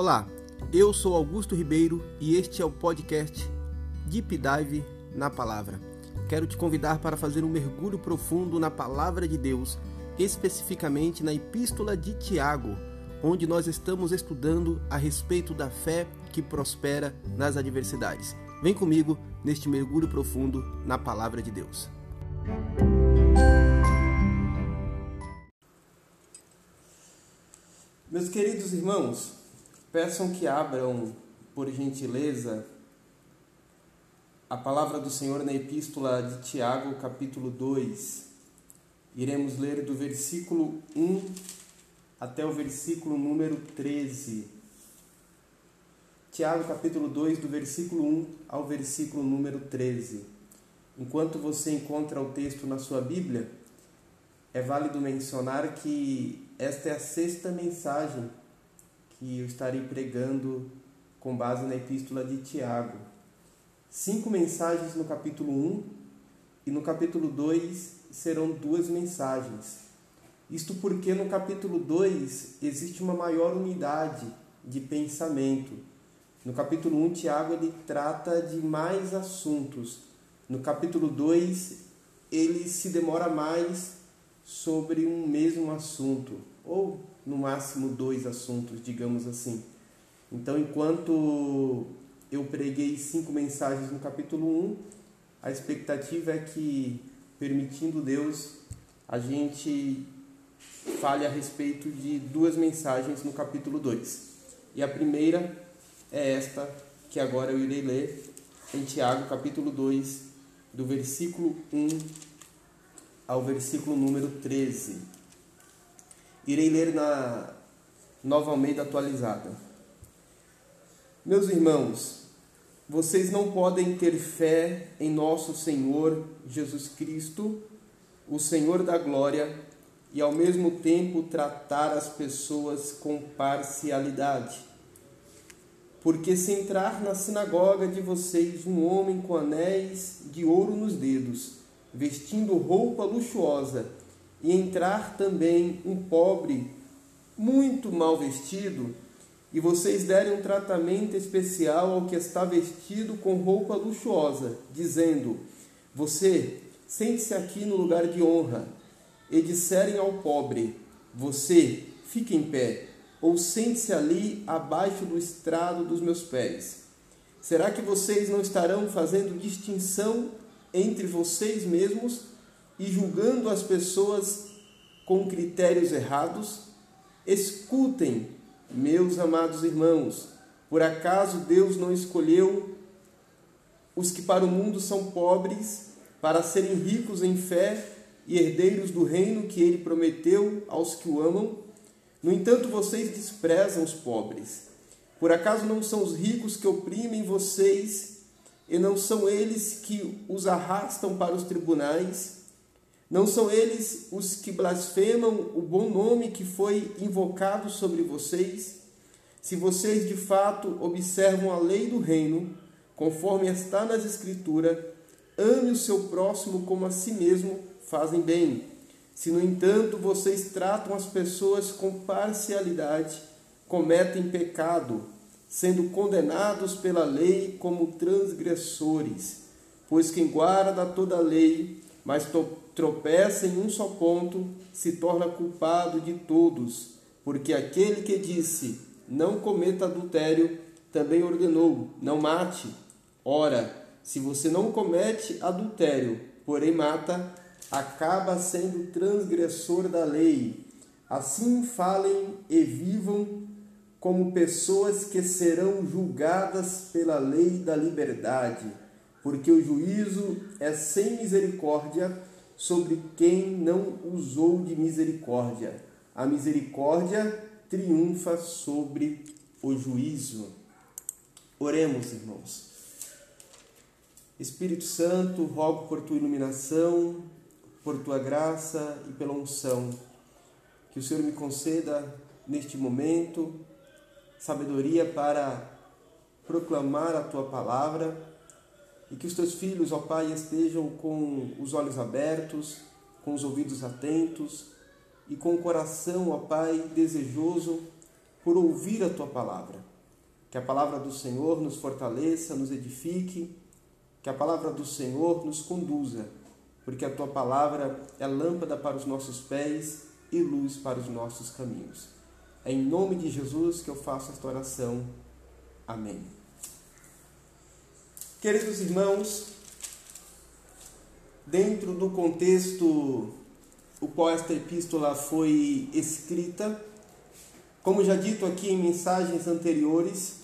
Olá, eu sou Augusto Ribeiro e este é o podcast Deep Dive na Palavra. Quero te convidar para fazer um mergulho profundo na Palavra de Deus, especificamente na Epístola de Tiago, onde nós estamos estudando a respeito da fé que prospera nas adversidades. Vem comigo neste mergulho profundo na Palavra de Deus. Meus queridos irmãos, peçam que abram, por gentileza, a palavra do Senhor na Epístola de Tiago, capítulo 2. Iremos ler do versículo 1 até o versículo número 13. Tiago, capítulo 2, do versículo 1 ao versículo número 13. Enquanto você encontra o texto na sua Bíblia, é válido mencionar que esta é a sexta mensagem que eu estarei pregando com base na epístola de Tiago. Cinco mensagens no capítulo 1 e no capítulo 2 serão duas mensagens. Isto porque no capítulo 2 existe uma maior unidade de pensamento. No capítulo 1, Tiago ele trata de mais assuntos. No capítulo 2, ele se demora mais sobre um mesmo assunto ou no máximo dois assuntos, digamos assim. Então, enquanto eu preguei cinco mensagens no capítulo 1, a expectativa é que, permitindo Deus, a gente fale a respeito de duas mensagens no capítulo 2. E a primeira é esta que agora eu irei ler em Tiago, capítulo 2, do versículo 1 ao versículo número 13. Irei ler na Nova Almeida atualizada. Meus irmãos, vocês não podem ter fé em nosso Senhor Jesus Cristo, o Senhor da glória, e ao mesmo tempo tratar as pessoas com parcialidade. Porque se entrar na sinagoga de vocês um homem com anéis de ouro nos dedos, vestindo roupa luxuosa, e entrar também um pobre muito mal vestido, e vocês derem um tratamento especial ao que está vestido com roupa luxuosa, dizendo: Você, sente-se aqui no lugar de honra, e disserem ao pobre: Você, fique em pé, ou sente-se ali abaixo do estrado dos meus pés. Será que vocês não estarão fazendo distinção entre vocês mesmos e julgando as pessoas com critérios errados? Escutem, meus amados irmãos, por acaso Deus não escolheu os que para o mundo são pobres para serem ricos em fé e herdeiros do reino que ele prometeu aos que o amam? No entanto, vocês desprezam os pobres. Por acaso não são os ricos que oprimem vocês e não são eles que os arrastam para os tribunais? Não são eles os que blasfemam o bom nome que foi invocado sobre vocês? Se vocês de fato observam a lei do reino, conforme está nas Escrituras, ame o seu próximo como a si mesmo, fazem bem. Se, no entanto, vocês tratam as pessoas com parcialidade, cometem pecado, sendo condenados pela lei como transgressores. Pois quem guarda toda a lei, mas tropeça em um só ponto, se torna culpado de todos. Porque aquele que disse, não cometa adultério, também ordenou, não mate. Ora, se você não comete adultério, porém mata, acaba sendo transgressor da lei. Assim falem e vivam como pessoas que serão julgadas pela lei da liberdade, porque o juízo é sem misericórdia sobre quem não usou de misericórdia. A misericórdia triunfa sobre o juízo. Oremos, irmãos. Espírito Santo, rogo por tua iluminação, por tua graça e pela unção. Que o Senhor me conceda neste momento sabedoria para proclamar a tua palavra e que os teus filhos, ó Pai, estejam com os olhos abertos, com os ouvidos atentos e com o coração, ó Pai, desejoso por ouvir a tua palavra. Que a palavra do Senhor nos fortaleça, nos edifique, que a palavra do Senhor nos conduza, porque a tua palavra é lâmpada para os nossos pés e luz para os nossos caminhos. É em nome de Jesus que eu faço esta oração. Amém. Queridos irmãos, dentro do contexto o qual esta epístola foi escrita, como já dito aqui em mensagens anteriores,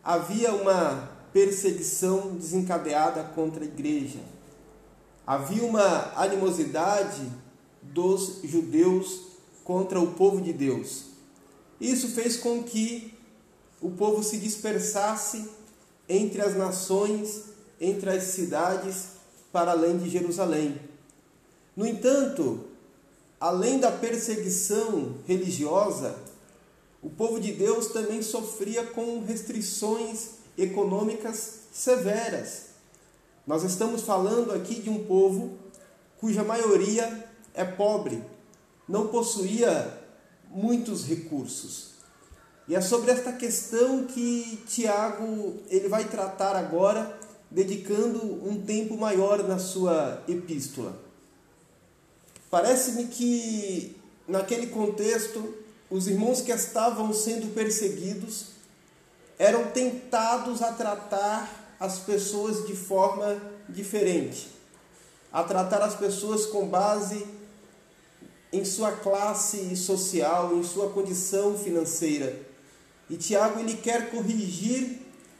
havia uma perseguição desencadeada contra a igreja. Havia uma animosidade dos judeus contra o povo de Deus. Isso fez com que o povo se dispersasse entre as nações, entre as cidades, para além de Jerusalém. No entanto, além da perseguição religiosa, o povo de Deus também sofria com restrições econômicas severas. Nós estamos falando aqui de um povo cuja maioria é pobre, não possuía muitos recursos. E é sobre esta questão que Tiago ele vai tratar agora, dedicando um tempo maior na sua epístola. Parece-me que naquele contexto os irmãos que estavam sendo perseguidos eram tentados a tratar as pessoas de forma diferente, a tratar as pessoas com base em sua classe social, em sua condição financeira. E Tiago ele quer corrigir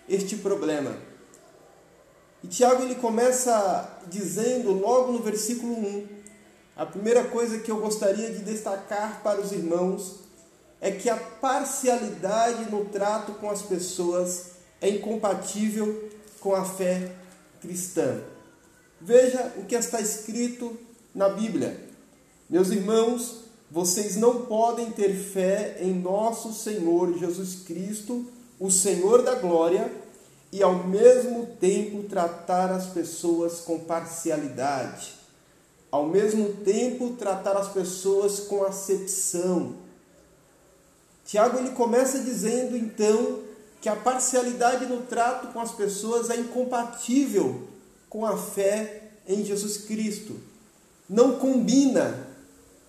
este problema. E Tiago ele começa dizendo logo no versículo 1, a primeira coisa que eu gostaria de destacar para os irmãos é que a parcialidade no trato com as pessoas é incompatível com a fé cristã. Veja o que está escrito na Bíblia. Meus irmãos, vocês não podem ter fé em nosso Senhor Jesus Cristo, o Senhor da glória, e ao mesmo tempo tratar as pessoas com parcialidade. Ao mesmo tempo tratar as pessoas com acepção Tiago ele começa dizendo então que a parcialidade no trato com as pessoas é incompatível com a fé em Jesus Cristo. Não combina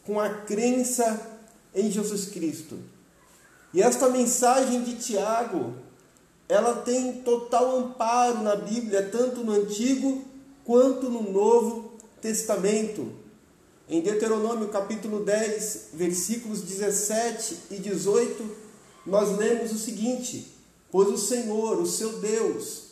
com a crença em Jesus Cristo. E esta mensagem de Tiago, ela tem total amparo na Bíblia, tanto no Antigo quanto no Novo Testamento. Em Deuteronômio capítulo 10, versículos 17 e 18, nós lemos o seguinte: Pois o Senhor, o seu Deus,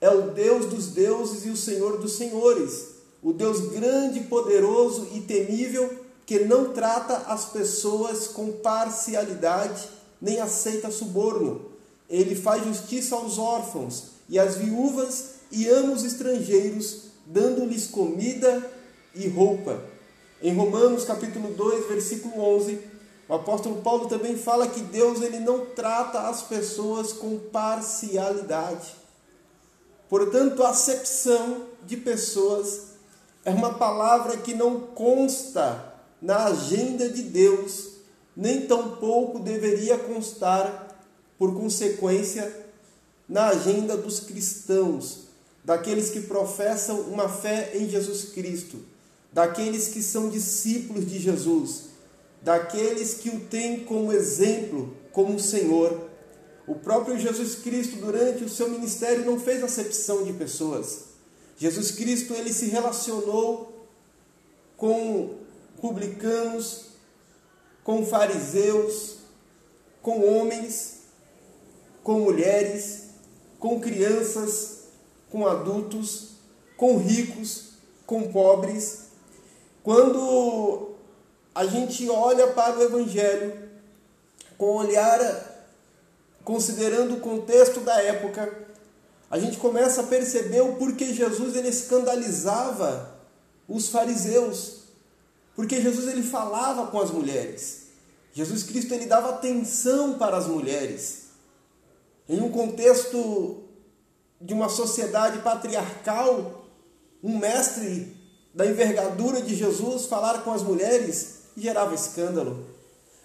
é o Deus dos deuses e o Senhor dos senhores, o Deus grande, poderoso e temível, que não trata as pessoas com parcialidade, nem aceita suborno. Ele faz justiça aos órfãos e às viúvas e ama os estrangeiros, dando-lhes comida e roupa. Em Romanos capítulo 2, versículo 11, o apóstolo Paulo também fala que Deus ele não trata as pessoas com parcialidade. Portanto, acepção de pessoas é uma palavra que não consta na agenda de Deus, nem tampouco deveria constar, por consequência, na agenda dos cristãos, daqueles que professam uma fé em Jesus Cristo daqueles que são discípulos de Jesus, daqueles que o têm como exemplo, como Senhor. O próprio Jesus Cristo, durante o seu ministério, não fez acepção de pessoas. Jesus Cristo ele se relacionou com publicanos, com fariseus, com homens, com mulheres, com crianças, com adultos, com ricos, com pobres, quando a gente olha para o Evangelho com olhar, considerando o contexto da época, a gente começa a perceber o porquê Jesus ele escandalizava os fariseus. Porque Jesus ele falava com as mulheres. Jesus Cristo ele dava atenção para as mulheres. Em um contexto de uma sociedade patriarcal, um mestre da envergadura de Jesus falar com as mulheres gerava escândalo.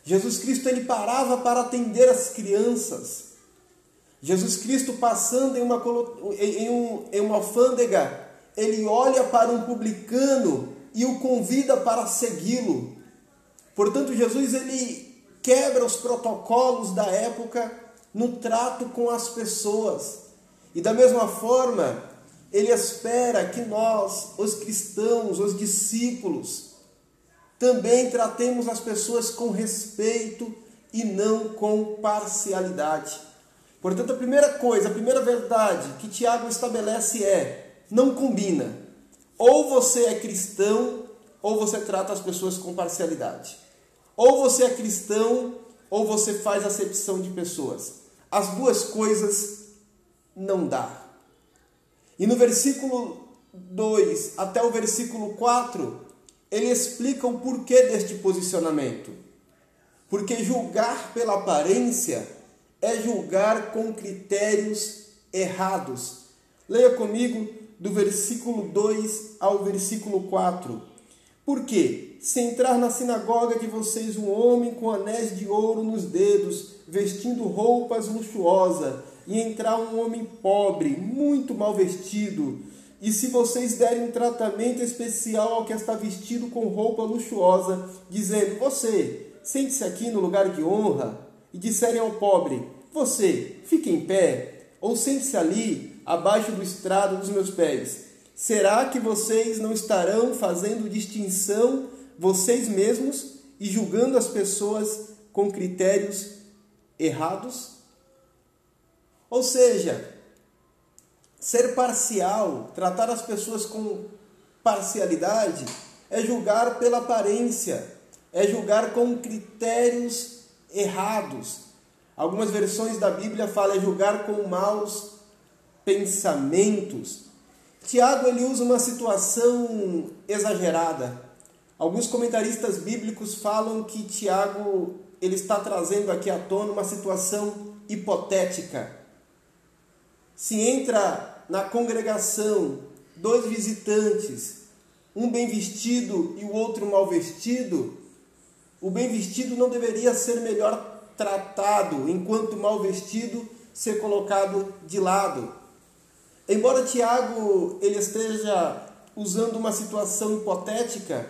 Jesus Cristo ele parava para atender as crianças. Jesus Cristo passando em uma, em, um, em uma alfândega, ele olha para um publicano e o convida para segui-lo. Portanto, Jesus ele quebra os protocolos da época no trato com as pessoas. E da mesma forma, ele espera que nós, os cristãos, os discípulos, também tratemos as pessoas com respeito e não com parcialidade. Portanto, a primeira coisa, a primeira verdade que Tiago estabelece é: não combina. Ou você é cristão, ou você trata as pessoas com parcialidade. Ou você é cristão, ou você faz acepção de pessoas. As duas coisas não dá. E no versículo 2 até o versículo 4, ele explica o porquê deste posicionamento. Porque julgar pela aparência é julgar com critérios errados. Leia comigo do versículo 2 ao versículo 4. Porque se entrar na sinagoga de vocês um homem com anéis de ouro nos dedos, vestindo roupas luxuosas, e entrar um homem pobre, muito mal vestido, e se vocês derem um tratamento especial ao que está vestido com roupa luxuosa, dizendo: Você, sente-se aqui no lugar de honra, e disserem ao pobre: Você, fique em pé, ou sente-se ali, abaixo do estrado dos meus pés, será que vocês não estarão fazendo distinção vocês mesmos e julgando as pessoas com critérios errados? Ou seja, ser parcial, tratar as pessoas com parcialidade, é julgar pela aparência, é julgar com critérios errados. Algumas versões da Bíblia falam é julgar com maus pensamentos. Tiago ele usa uma situação exagerada. Alguns comentaristas bíblicos falam que Tiago ele está trazendo aqui à tona uma situação hipotética se entra na congregação dois visitantes, um bem vestido e o outro mal vestido, o bem vestido não deveria ser melhor tratado, enquanto o mal vestido ser colocado de lado. Embora Tiago ele esteja usando uma situação hipotética,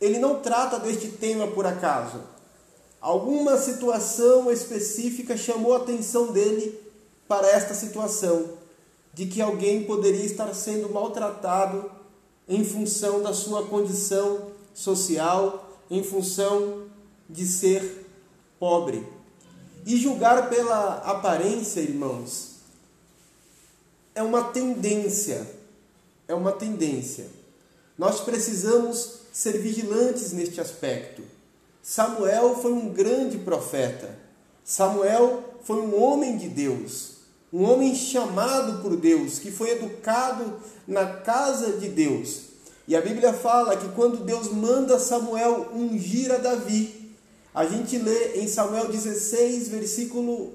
ele não trata deste tema por acaso. Alguma situação específica chamou a atenção dele para esta situação de que alguém poderia estar sendo maltratado em função da sua condição social, em função de ser pobre. E julgar pela aparência, irmãos, é uma tendência, é uma tendência. Nós precisamos ser vigilantes neste aspecto. Samuel foi um grande profeta. Samuel foi um homem de Deus um homem chamado por Deus, que foi educado na casa de Deus. E a Bíblia fala que quando Deus manda Samuel ungir a Davi, a gente lê em Samuel 16, versículo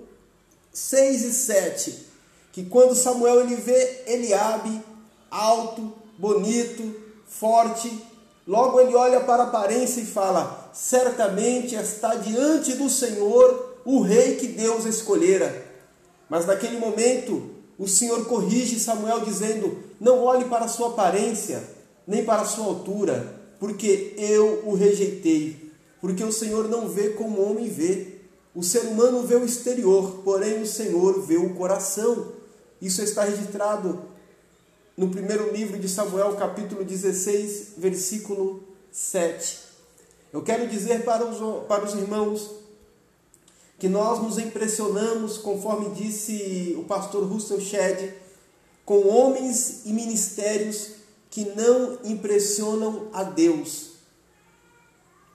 6 e 7, que quando Samuel ele vê Eliabe alto, bonito, forte, logo ele olha para a aparência e fala: certamente está diante do Senhor o rei que Deus escolhera. Mas naquele momento, o Senhor corrige Samuel dizendo: Não olhe para a sua aparência, nem para a sua altura, porque eu o rejeitei. Porque o Senhor não vê como o homem vê. O ser humano vê o exterior, porém o Senhor vê o coração. Isso está registrado no primeiro livro de Samuel, capítulo 16, versículo 7. Eu quero dizer para os, para os irmãos que nós nos impressionamos, conforme disse o pastor Russell Shedd, com homens e ministérios que não impressionam a Deus.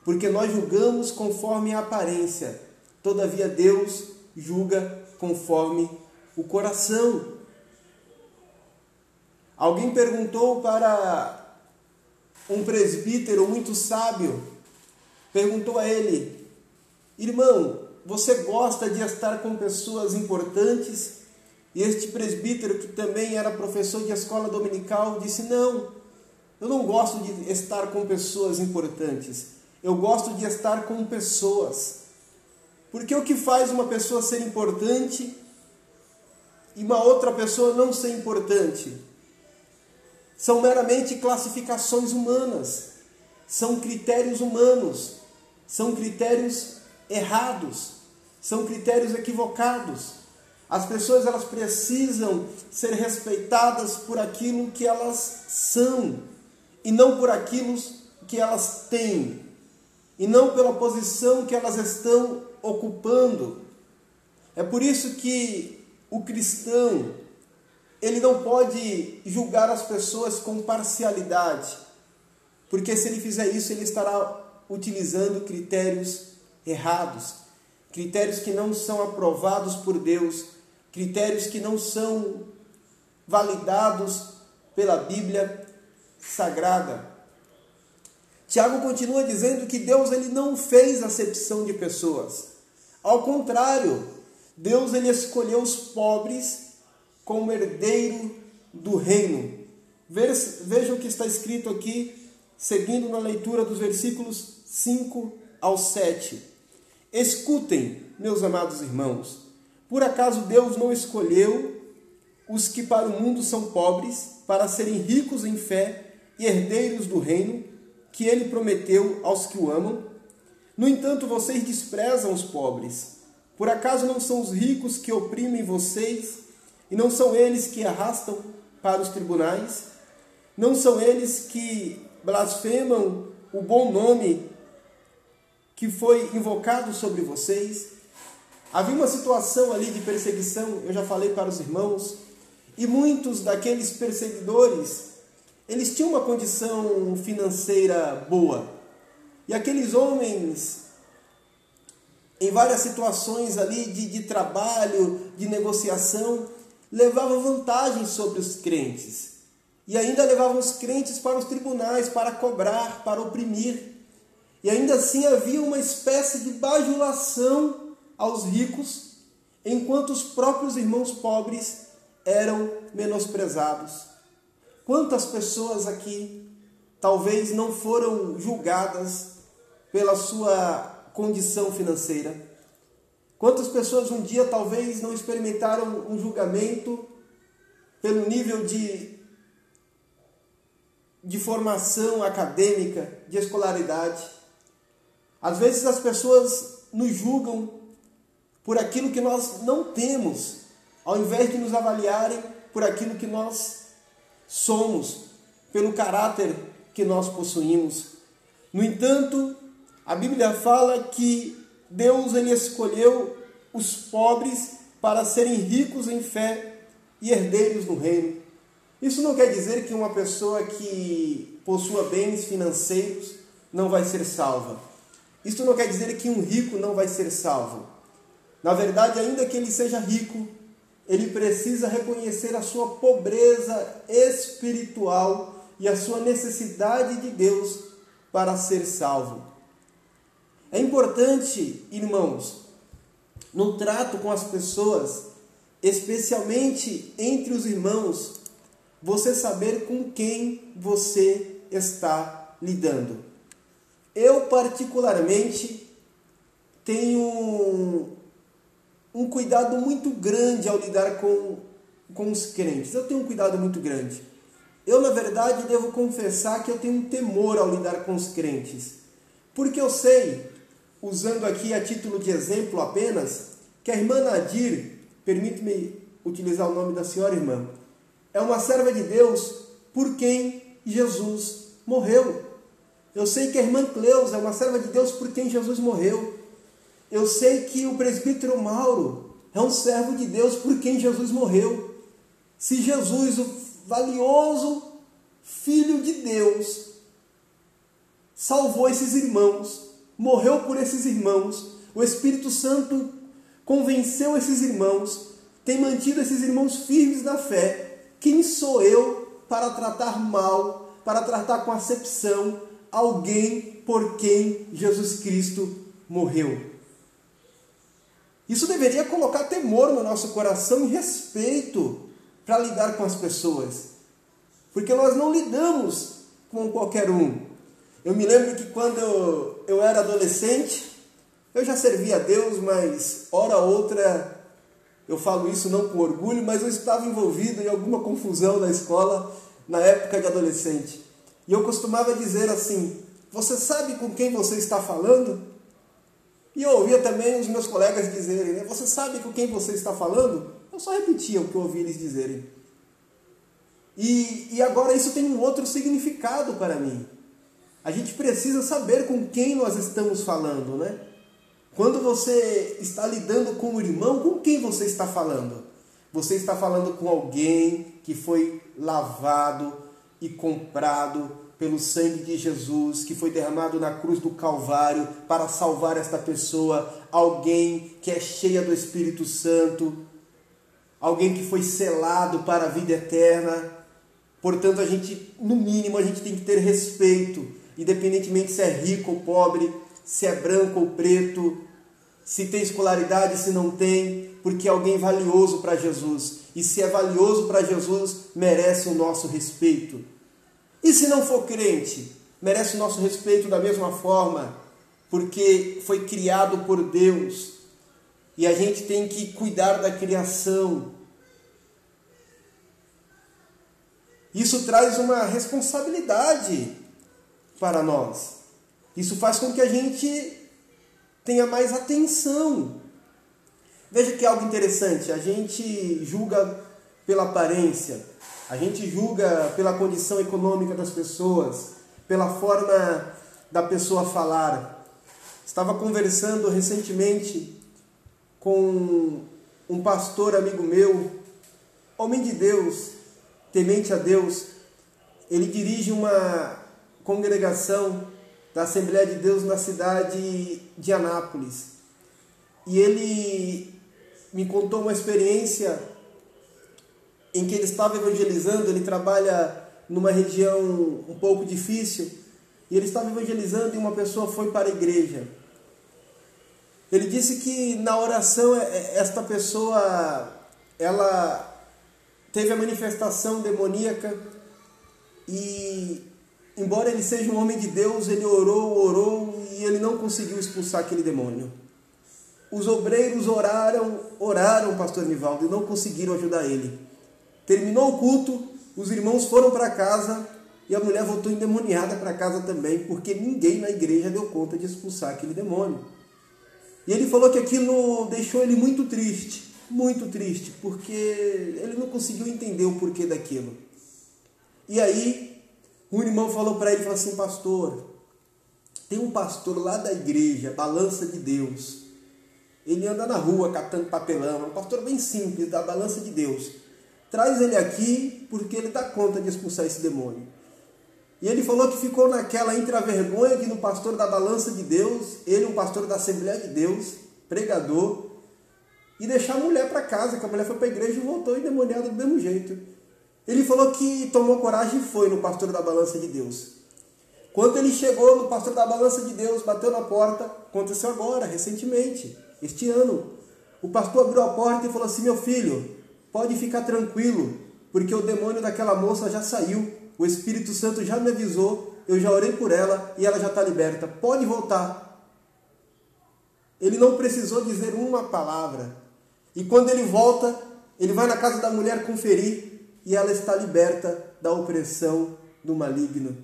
Porque nós julgamos conforme a aparência, todavia Deus julga conforme o coração. Alguém perguntou para um presbítero muito sábio, perguntou a ele: Irmão, você gosta de estar com pessoas importantes? E este presbítero, que também era professor de escola dominical, disse: Não, eu não gosto de estar com pessoas importantes. Eu gosto de estar com pessoas. Porque o que faz uma pessoa ser importante e uma outra pessoa não ser importante. São meramente classificações humanas, são critérios humanos, são critérios errados, são critérios equivocados. As pessoas elas precisam ser respeitadas por aquilo que elas são e não por aquilo que elas têm e não pela posição que elas estão ocupando. É por isso que o cristão ele não pode julgar as pessoas com parcialidade, porque se ele fizer isso, ele estará utilizando critérios errados, critérios que não são aprovados por Deus, critérios que não são validados pela Bíblia Sagrada. Tiago continua dizendo que Deus ele não fez acepção de pessoas. Ao contrário, Deus ele escolheu os pobres como herdeiro do reino. Veja o que está escrito aqui, seguindo na leitura dos versículos 5 ao 7. Escutem, meus amados irmãos, por acaso Deus não escolheu os que para o mundo são pobres, para serem ricos em fé e herdeiros do reino que ele prometeu aos que o amam? No entanto, vocês desprezam os pobres. Por acaso não são os ricos que oprimem vocês e não são eles que arrastam para os tribunais? Não são eles que blasfemam o bom nome que foi invocado sobre vocês? Havia uma situação ali de perseguição, eu já falei para os irmãos, e muitos daqueles perseguidores, eles tinham uma condição financeira boa. E aqueles homens, em várias situações ali de, de trabalho, de negociação, levavam vantagem sobre os crentes. E ainda levavam os crentes para os tribunais para cobrar, para oprimir. E ainda assim havia uma espécie de bajulação aos ricos, enquanto os próprios irmãos pobres eram menosprezados. Quantas pessoas aqui talvez não foram julgadas pela sua condição financeira? Quantas pessoas um dia talvez não experimentaram um julgamento pelo nível de, de formação acadêmica, de escolaridade? Às vezes as pessoas nos julgam por aquilo que nós não temos, ao invés de nos avaliarem por aquilo que nós somos, pelo caráter que nós possuímos. No entanto, a Bíblia fala que Deus ele escolheu os pobres para serem ricos em fé e herdeiros do reino. Isso não quer dizer que uma pessoa que possua bens financeiros não vai ser salva. Isso não quer dizer que um rico não vai ser salvo. Na verdade, ainda que ele seja rico, ele precisa reconhecer a sua pobreza espiritual e a sua necessidade de Deus para ser salvo. É importante, irmãos, no trato com as pessoas, especialmente entre os irmãos, você saber com quem você está lidando. Eu, particularmente, tenho um cuidado muito grande ao lidar com, com os crentes. Eu tenho um cuidado muito grande. Eu, na verdade, devo confessar que eu tenho um temor ao lidar com os crentes. Porque eu sei, usando aqui a título de exemplo apenas, que a irmã Nadir, permite-me utilizar o nome da senhora irmã, é uma serva de Deus por quem Jesus morreu. Eu sei que a irmã Cleusa é uma serva de Deus por quem Jesus morreu. Eu sei que o presbítero Mauro é um servo de Deus por quem Jesus morreu. Se Jesus, o valioso Filho de Deus, salvou esses irmãos, morreu por esses irmãos, o Espírito Santo convenceu esses irmãos, tem mantido esses irmãos firmes na fé. Quem sou eu para tratar mal, para tratar com acepção alguém por quem Jesus Cristo morreu? Isso deveria colocar temor no nosso coração e respeito para lidar com as pessoas. Porque nós não lidamos com qualquer um. Eu me lembro que quando eu, eu era adolescente, eu já servia a Deus, mas hora ou outra Eu falo isso não com orgulho, mas eu estava envolvido em alguma confusão na escola na época de adolescente. E eu costumava dizer assim: Você sabe com quem você está falando? E eu ouvia também os meus colegas dizerem: né, Você sabe com quem você está falando? Eu só repetia o que eu ouvi eles dizerem. E, e agora isso tem um outro significado para mim. A gente precisa saber com quem nós estamos falando, né? Quando você está lidando com o irmão, com quem você está falando? Você está falando com alguém que foi lavado e comprado pelo sangue de Jesus, que foi derramado na cruz do Calvário para salvar esta pessoa, alguém que é cheia do Espírito Santo, alguém que foi selado para a vida eterna. Portanto, a gente, no mínimo, a gente tem que ter respeito, independentemente se é rico ou pobre, se é branco ou preto, se tem escolaridade, se não tem, porque é alguém valioso para Jesus. E se é valioso para Jesus, merece o nosso respeito. E se não for crente, merece o nosso respeito da mesma forma, porque foi criado por Deus. E a gente tem que cuidar da criação. Isso traz uma responsabilidade para nós. Isso faz com que a gente tenha mais atenção. Veja que é algo interessante, a gente julga pela aparência, a gente julga pela condição econômica das pessoas, pela forma da pessoa falar. Estava conversando recentemente com um pastor amigo meu, homem de Deus, temente a Deus. Ele dirige uma congregação da Assembleia de Deus na cidade de Anápolis. E ele me contou uma experiência em que ele estava evangelizando, ele trabalha numa região um pouco difícil, e ele estava evangelizando e uma pessoa foi para a igreja. Ele disse que na oração é, é, esta pessoa ela teve a manifestação demoníaca e embora ele seja um homem de Deus, ele orou, orou e ele não conseguiu expulsar aquele demônio. Os obreiros oraram, oraram, pastor Nivaldo, e não conseguiram ajudar ele. Terminou o culto, os irmãos foram para casa e a mulher voltou endemoniada para casa também, porque ninguém na igreja deu conta de expulsar aquele demônio. E ele falou que aquilo deixou ele muito triste, muito triste, porque ele não conseguiu entender o porquê daquilo. E aí, um irmão falou para ele, falou assim, pastor, tem um pastor lá da igreja, Balança de Deus. Ele anda na rua catando papelão, é um pastor bem simples, da Balança de Deus. Traz ele aqui porque ele dá conta de expulsar esse demônio. E ele falou que ficou naquela intravergonha que no pastor da Balança de Deus, ele, um pastor da Assembleia de Deus, pregador, e deixar a mulher para casa, que a mulher foi para a igreja e voltou endemoniada do mesmo jeito. Ele falou que tomou coragem e foi no pastor da balança de Deus. Quando ele chegou no pastor da balança de Deus, bateu na porta, aconteceu agora, recentemente, este ano. O pastor abriu a porta e falou assim: Meu filho, pode ficar tranquilo, porque o demônio daquela moça já saiu, o Espírito Santo já me avisou, eu já orei por ela e ela já está liberta. Pode voltar. Ele não precisou dizer uma palavra. E quando ele volta, ele vai na casa da mulher conferir e ela está liberta da opressão do maligno.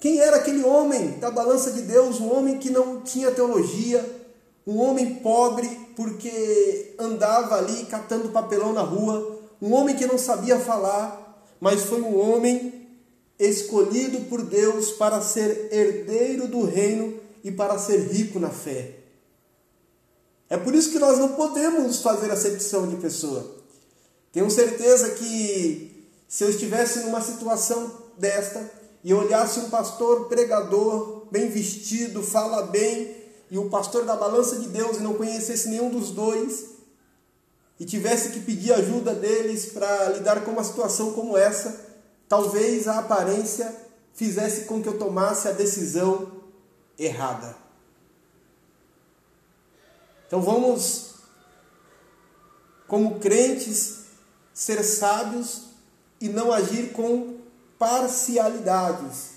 Quem era aquele homem da balança de Deus? Um homem que não tinha teologia, um homem pobre porque andava ali catando papelão na rua, um homem que não sabia falar, mas foi um homem escolhido por Deus para ser herdeiro do reino e para ser rico na fé. É por isso que nós não podemos fazer acepção de pessoa. Tenho certeza que se eu estivesse numa situação desta e olhasse um pastor pregador, bem vestido, fala bem, e o pastor da balança de Deus e não conhecesse nenhum dos dois, e tivesse que pedir ajuda deles para lidar com uma situação como essa, talvez a aparência fizesse com que eu tomasse a decisão errada. Então vamos, como crentes, ser sábios e não agir com parcialidades.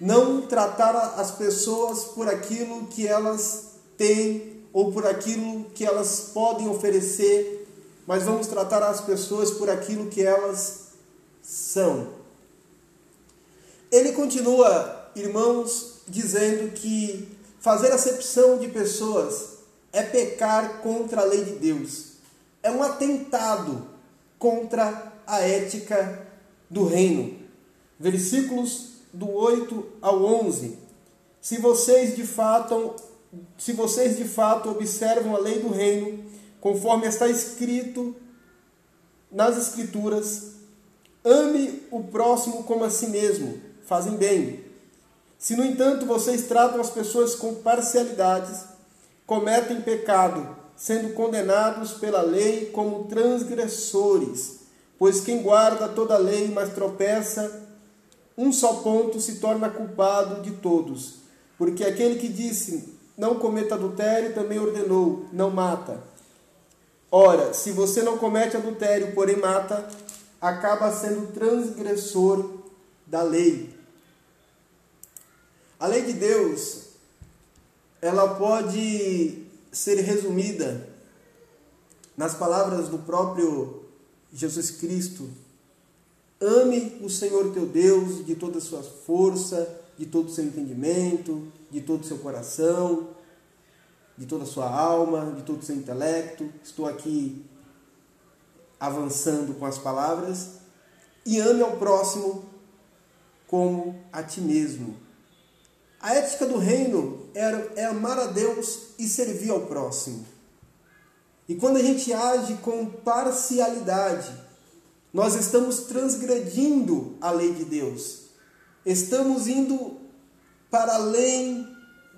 Não tratar as pessoas por aquilo que elas têm ou por aquilo que elas podem oferecer, mas vamos tratar as pessoas por aquilo que elas são. Ele continua, irmãos, dizendo que fazer acepção de pessoas é pecar contra a lei de Deus, é um atentado contra a ética do reino. Versículos do 8 ao 11. Se vocês de fato, se vocês de fato observam a lei do reino, conforme está escrito nas escrituras, ame o próximo como a si mesmo, fazem bem. Se no entanto vocês tratam as pessoas com parcialidades, cometem pecado, sendo condenados pela lei como transgressores. Pois quem guarda toda a lei, mas tropeça um só ponto, se torna culpado de todos. Porque aquele que disse, não cometa adultério, também ordenou, não mata. Ora, se você não comete adultério, porém mata, acaba sendo transgressor da lei. A lei de Deus, ela pode ser resumida nas palavras do próprio Jesus Cristo Ame o Senhor teu Deus de toda a sua força, de todo o seu entendimento, de todo o seu coração, de toda a sua alma, de todo o seu intelecto. Estou aqui avançando com as palavras. E ame ao próximo como a ti mesmo. A ética do reino é amar a Deus e servir ao próximo. E quando a gente age com parcialidade, nós estamos transgredindo a lei de Deus. Estamos indo para além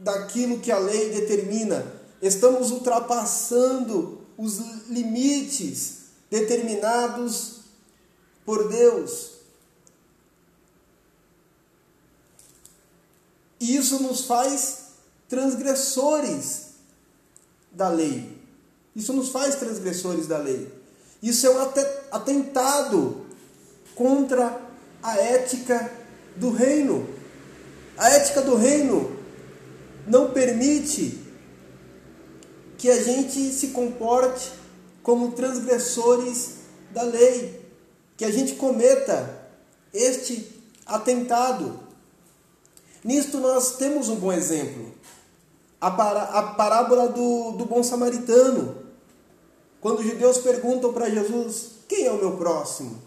daquilo que a lei determina. Estamos ultrapassando os limites determinados por Deus. E isso nos faz transgressores da lei. Isso nos faz transgressores da lei. Isso é um atentado contra a ética do reino. A ética do reino não permite que a gente se comporte como transgressores da lei, que a gente cometa este atentado. Nisto nós temos um bom exemplo. A, a parábola do, do bom samaritano. Quando os judeus perguntam para Jesus: Quem é o meu próximo?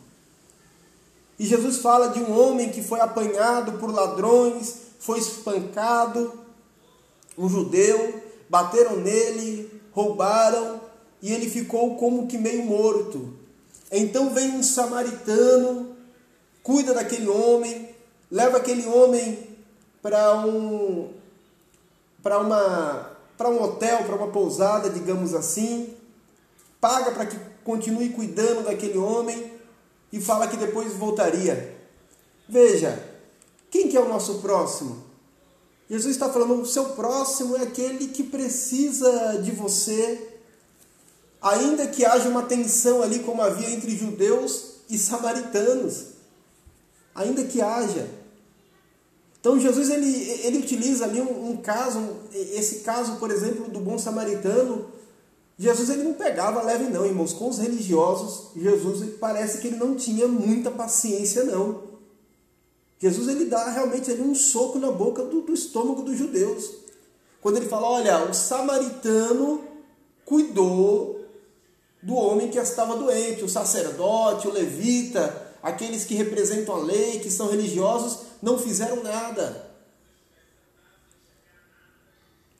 E Jesus fala de um homem que foi apanhado por ladrões, foi espancado, um judeu, bateram nele, roubaram e ele ficou como que meio morto. Então vem um samaritano, cuida daquele homem, leva aquele homem para um para uma para um hotel, para uma pousada, digamos assim, paga para que continue cuidando daquele homem e fala que depois voltaria. Veja, quem que é o nosso próximo? Jesus está falando, o seu próximo é aquele que precisa de você, ainda que haja uma tensão ali como havia entre judeus e samaritanos. Ainda que haja. Então Jesus ele, ele utiliza ali um, um caso, esse caso, por exemplo, do bom samaritano, Jesus ele não pegava leve não, irmãos. Com os religiosos, Jesus parece que ele não tinha muita paciência não. Jesus ele dá realmente ali um soco na boca do, do estômago dos judeus. Quando ele fala, olha, o samaritano cuidou do homem que estava doente, o sacerdote, o levita, aqueles que representam a lei, que são religiosos, não fizeram nada.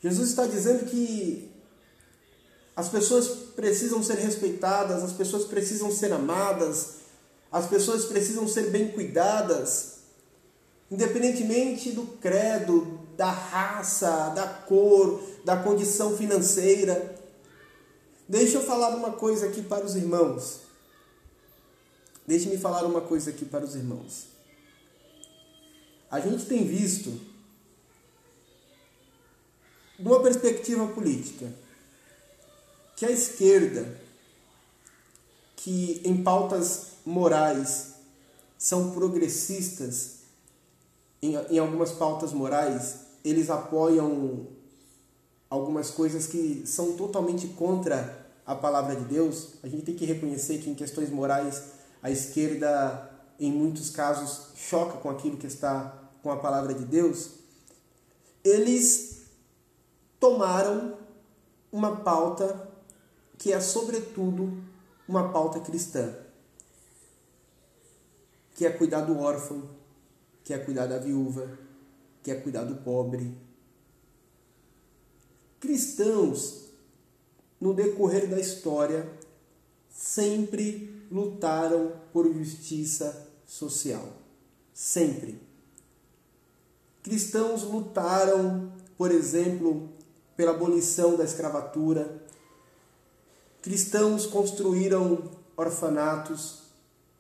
Jesus está dizendo que as pessoas precisam ser respeitadas, as pessoas precisam ser amadas, as pessoas precisam ser bem cuidadas, independentemente do credo, da raça, da cor, da condição financeira. Deixa eu falar uma coisa aqui para os irmãos. Deixe-me falar uma coisa aqui para os irmãos. A gente tem visto, de uma perspectiva política, que a esquerda, que em pautas morais são progressistas, em, em algumas pautas morais, eles apoiam algumas coisas que são totalmente contra a palavra de Deus, a gente tem que reconhecer que em questões morais a esquerda, em muitos casos, choca com aquilo que está com a palavra de Deus. Eles tomaram uma pauta que é, sobretudo, uma pauta cristã, que é cuidar do órfão, que é cuidar da viúva, que é cuidar do pobre. Cristãos, no decorrer da história, sempre lutaram por justiça social. Sempre. Cristãos lutaram, por exemplo, pela abolição da escravatura. Cristãos construíram orfanatos,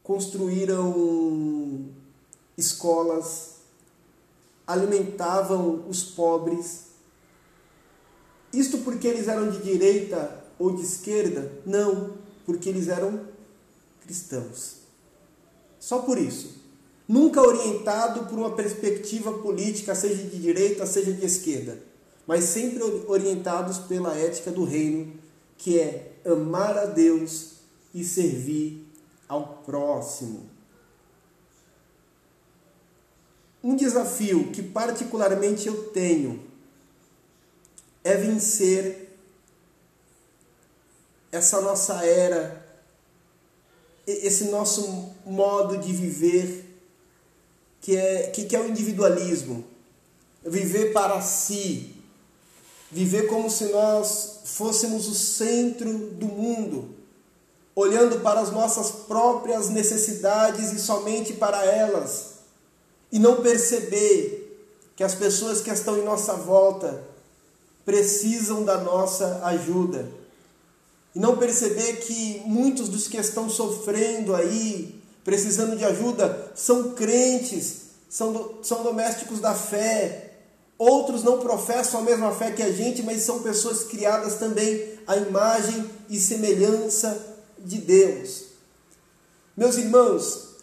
construíram escolas, alimentavam os pobres. Isto porque eles eram de direita ou de esquerda? Não, porque eles eram cristãos. Só por isso. Nunca orientado por uma perspectiva política, seja de direita, seja de esquerda, mas sempre orientados pela ética do reino, que é amar a Deus e servir ao próximo. Um desafio que particularmente eu tenho é vencer essa nossa era, esse nosso modo de viver que é, que, que é o individualismo. Viver para si. Viver como se nós fôssemos o centro do mundo, olhando para as nossas próprias necessidades e somente para elas, e não perceber que as pessoas que estão em nossa volta precisam da nossa ajuda. E não perceber que muitos dos que estão sofrendo aí, precisando de ajuda, são crentes, são, do, são domésticos da fé. Outros não professam a mesma fé que a gente, mas são pessoas criadas também à imagem e semelhança de Deus. Meus irmãos,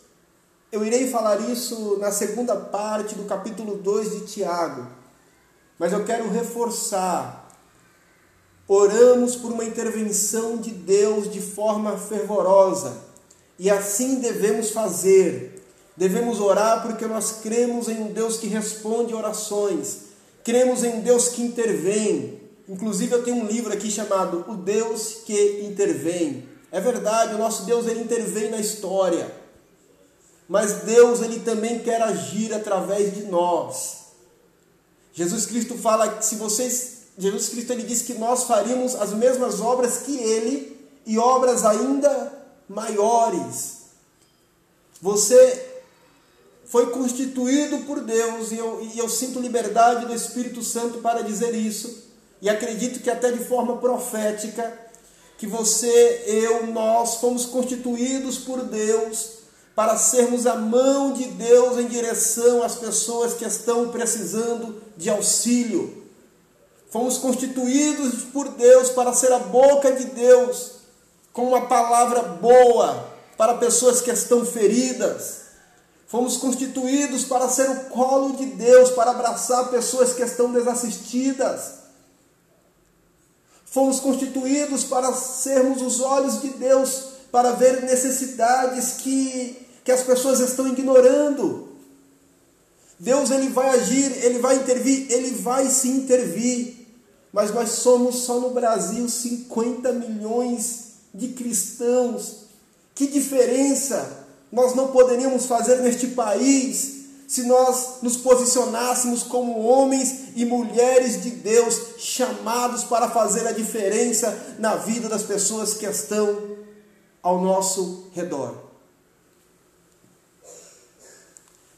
eu irei falar isso na segunda parte do capítulo 2 de Tiago, mas eu quero reforçar. Oramos por uma intervenção de Deus de forma fervorosa, e assim devemos fazer. Devemos orar porque nós cremos em um Deus que responde orações, cremos em um Deus que intervém. Inclusive eu tenho um livro aqui chamado O Deus que Intervém. É verdade, o nosso Deus ele intervém na história. Mas Deus ele também quer agir através de nós. Jesus Cristo fala que se vocês, Jesus Cristo ele diz que nós faríamos as mesmas obras que ele e obras ainda maiores. Você foi constituído por Deus, e eu, e eu sinto liberdade do Espírito Santo para dizer isso, e acredito que até de forma profética, que você, eu, nós fomos constituídos por Deus para sermos a mão de Deus em direção às pessoas que estão precisando de auxílio. Fomos constituídos por Deus para ser a boca de Deus com uma palavra boa para pessoas que estão feridas. Fomos constituídos para ser o colo de Deus, para abraçar pessoas que estão desassistidas. Fomos constituídos para sermos os olhos de Deus, para ver necessidades que, que as pessoas estão ignorando. Deus ele vai agir, ele vai intervir, ele vai se intervir. Mas nós somos só no Brasil 50 milhões de cristãos. Que diferença nós não poderíamos fazer neste país se nós nos posicionássemos como homens e mulheres de Deus, chamados para fazer a diferença na vida das pessoas que estão ao nosso redor.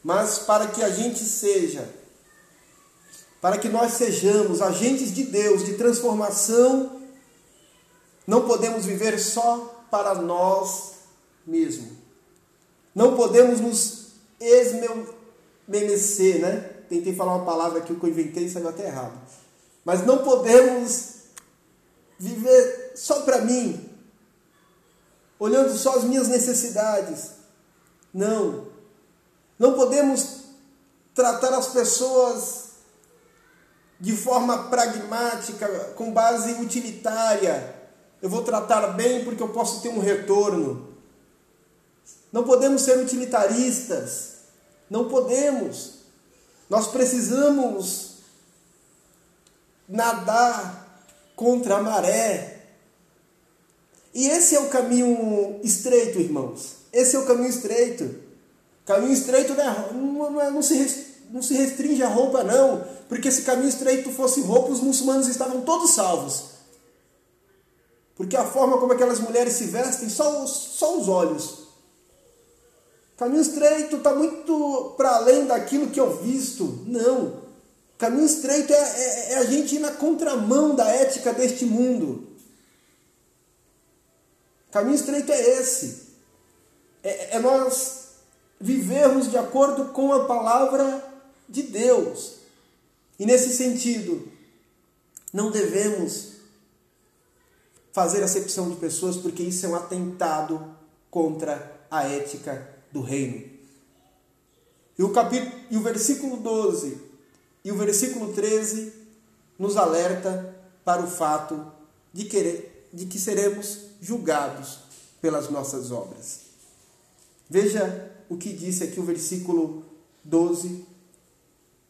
Mas para que a gente seja, para que nós sejamos agentes de Deus, de transformação, não podemos viver só para nós mesmos. Não podemos nos esmemecer, né? Tentei falar uma palavra aqui que eu inventei e saiu até errado. Mas não podemos viver só para mim, olhando só as minhas necessidades. Não. Não podemos tratar as pessoas de forma pragmática, com base utilitária, eu vou tratar bem porque eu posso ter um retorno. Não podemos ser utilitaristas. Não podemos. Nós precisamos nadar contra a maré. E esse é o caminho estreito, irmãos. Esse é o caminho estreito. Caminho estreito não, é, não, é, não, se, não se restringe a roupa, não. Porque se caminho estreito fosse roupa, os muçulmanos estavam todos salvos. Porque a forma como aquelas mulheres se vestem, só os, só os olhos. Caminho estreito está muito para além daquilo que eu visto. Não. Caminho estreito é, é, é, a gente ir na contramão da ética deste mundo. Caminho estreito é esse. É, é nós vivermos de acordo com a palavra de Deus. E nesse sentido, não devemos fazer acepção de pessoas, porque isso é um atentado contra a ética do reino. E o, capítulo, e o versículo 12 e o versículo 13 nos alerta para o fato de, querer, de que seremos julgados pelas nossas obras. Veja o que disse aqui o versículo 12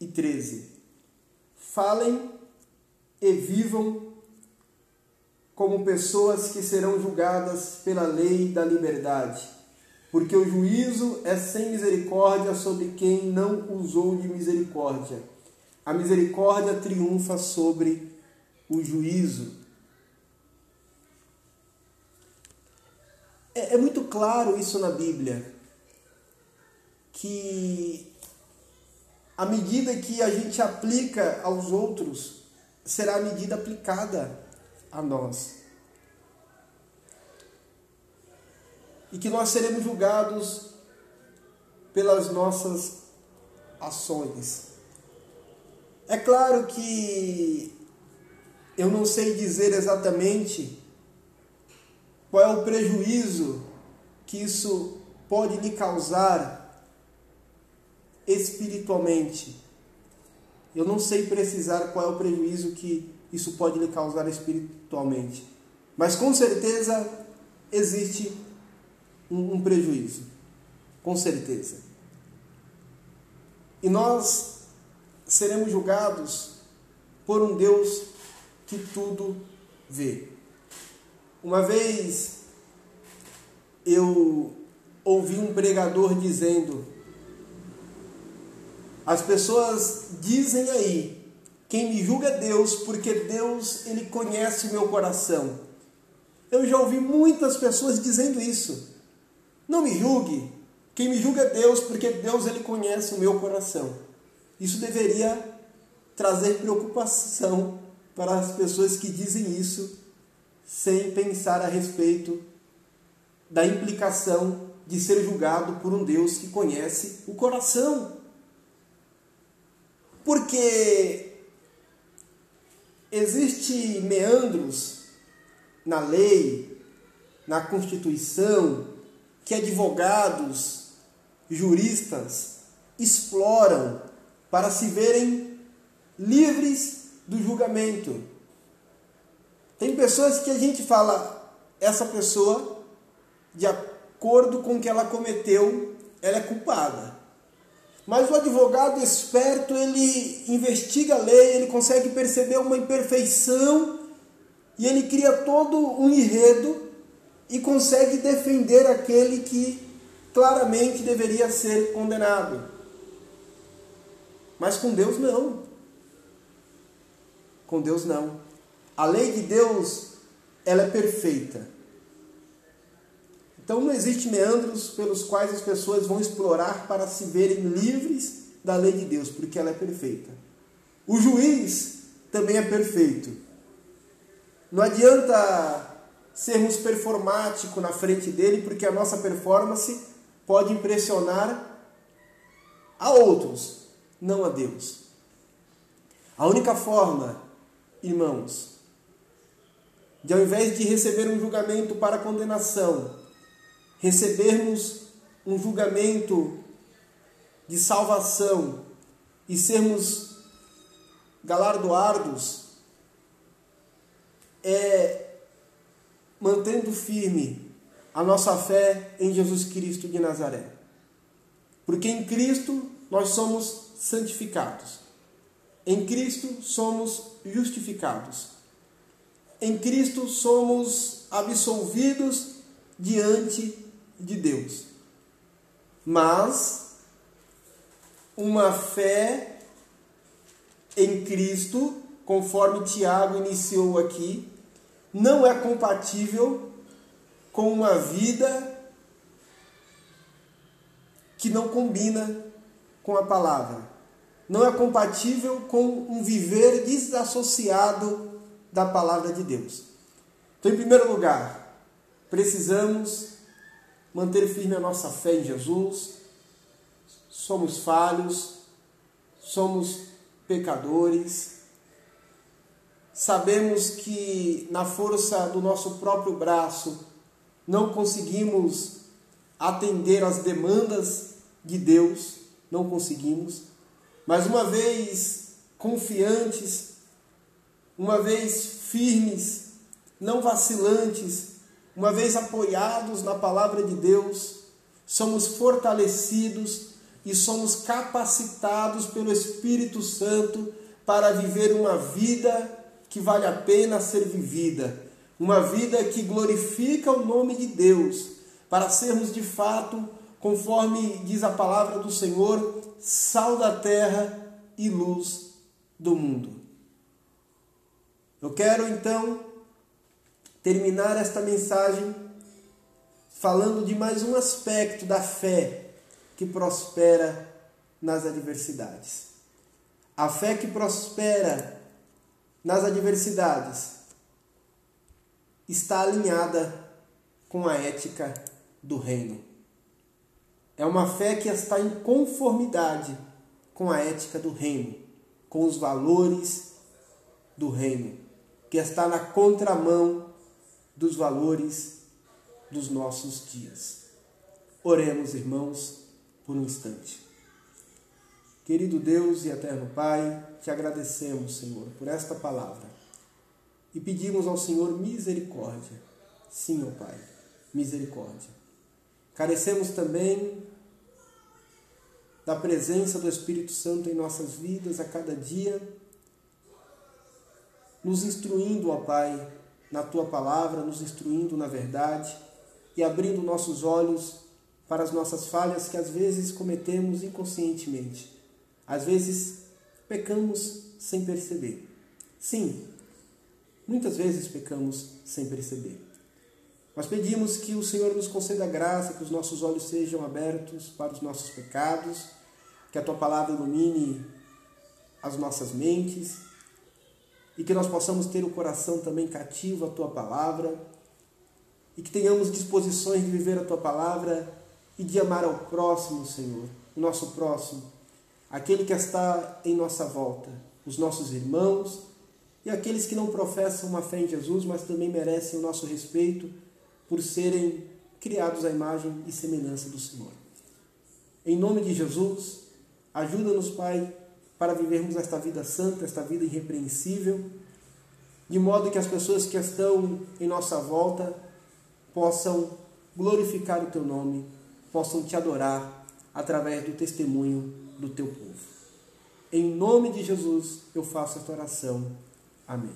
e 13. Falem e vivam como pessoas que serão julgadas pela lei da liberdade, porque o juízo é sem misericórdia sobre quem não usou de misericórdia. A misericórdia triunfa sobre o juízo. É, é muito claro isso na Bíblia, que a medida que a gente aplica aos outros será a medida aplicada a nós. E que nós seremos julgados pelas nossas ações. É claro que eu não sei dizer exatamente qual é o prejuízo que isso pode lhe causar espiritualmente. Eu não sei precisar qual é o prejuízo que isso pode lhe causar espiritualmente. Mas com certeza existe um, um prejuízo. Com certeza. E nós seremos julgados por um Deus que tudo vê. Uma vez eu ouvi um pregador dizendo: as pessoas dizem aí quem me julga é Deus, porque Deus ele conhece o meu coração. Eu já ouvi muitas pessoas dizendo isso. Não me julgue. Quem me julga é Deus, porque Deus ele conhece o meu coração. Isso deveria trazer preocupação para as pessoas que dizem isso sem pensar a respeito da implicação de ser julgado por um Deus que conhece o coração. Porque Existe meandros na lei, na Constituição, que advogados, juristas exploram para se verem livres do julgamento. Tem pessoas que a gente fala, essa pessoa, de acordo com o que ela cometeu, ela é culpada. Mas o advogado esperto, ele investiga a lei, ele consegue perceber uma imperfeição e ele cria todo um enredo e consegue defender aquele que claramente deveria ser condenado. Mas com Deus não. Com Deus não. A lei de Deus, ela é perfeita. Então não existe meandros pelos quais as pessoas vão explorar para se verem livres da lei de Deus, porque ela é perfeita. O juiz também é perfeito. Não adianta sermos performáticos na frente dele, porque a nossa performance pode impressionar a outros, não a Deus. A única forma, irmãos, de ao invés de receber um julgamento para condenação, recebermos um julgamento de salvação e sermos galardoados é mantendo firme a nossa fé em Jesus Cristo de Nazaré. Porque em Cristo nós somos santificados. Em Cristo somos justificados. Em Cristo somos absolvidos diante de Deus. Mas uma fé em Cristo, conforme Tiago iniciou aqui, não é compatível com uma vida que não combina com a palavra não é compatível com um viver desassociado da palavra de Deus. Então, em primeiro lugar, precisamos manter firme a nossa fé em Jesus. Somos falhos, somos pecadores. Sabemos que na força do nosso próprio braço não conseguimos atender às demandas de Deus, não conseguimos. Mas uma vez confiantes, uma vez firmes, não vacilantes, uma vez apoiados na palavra de Deus, somos fortalecidos e somos capacitados pelo Espírito Santo para viver uma vida que vale a pena ser vivida, uma vida que glorifica o nome de Deus, para sermos de fato conforme diz a palavra do Senhor, sal da terra e luz do mundo. Eu quero então terminar esta mensagem falando de mais um aspecto da fé que prospera nas adversidades. A fé que prospera nas adversidades está alinhada com a ética do reino. É uma fé que está em conformidade com a ética do reino, com os valores do reino, que está na contramão dos valores dos nossos dias. Oremos, irmãos, por um instante. Querido Deus e eterno Pai, te agradecemos, Senhor, por esta palavra e pedimos ao Senhor misericórdia. Sim, ó Pai, misericórdia. Carecemos também da presença do Espírito Santo em nossas vidas a cada dia, nos instruindo, ó Pai, na tua palavra, nos instruindo na verdade e abrindo nossos olhos para as nossas falhas que às vezes cometemos inconscientemente. Às vezes pecamos sem perceber. Sim, muitas vezes pecamos sem perceber. Nós pedimos que o Senhor nos conceda graça, que os nossos olhos sejam abertos para os nossos pecados, que a tua palavra ilumine as nossas mentes e que nós possamos ter o coração também cativo à tua palavra e que tenhamos disposições de viver a tua palavra e de amar ao próximo, Senhor, o nosso próximo, aquele que está em nossa volta, os nossos irmãos e aqueles que não professam uma fé em Jesus, mas também merecem o nosso respeito por serem criados à imagem e semelhança do Senhor. Em nome de Jesus, ajuda-nos, Pai, para vivermos esta vida santa, esta vida irrepreensível, de modo que as pessoas que estão em nossa volta possam glorificar o Teu nome, possam Te adorar através do testemunho do Teu povo. Em nome de Jesus eu faço esta oração. Amém.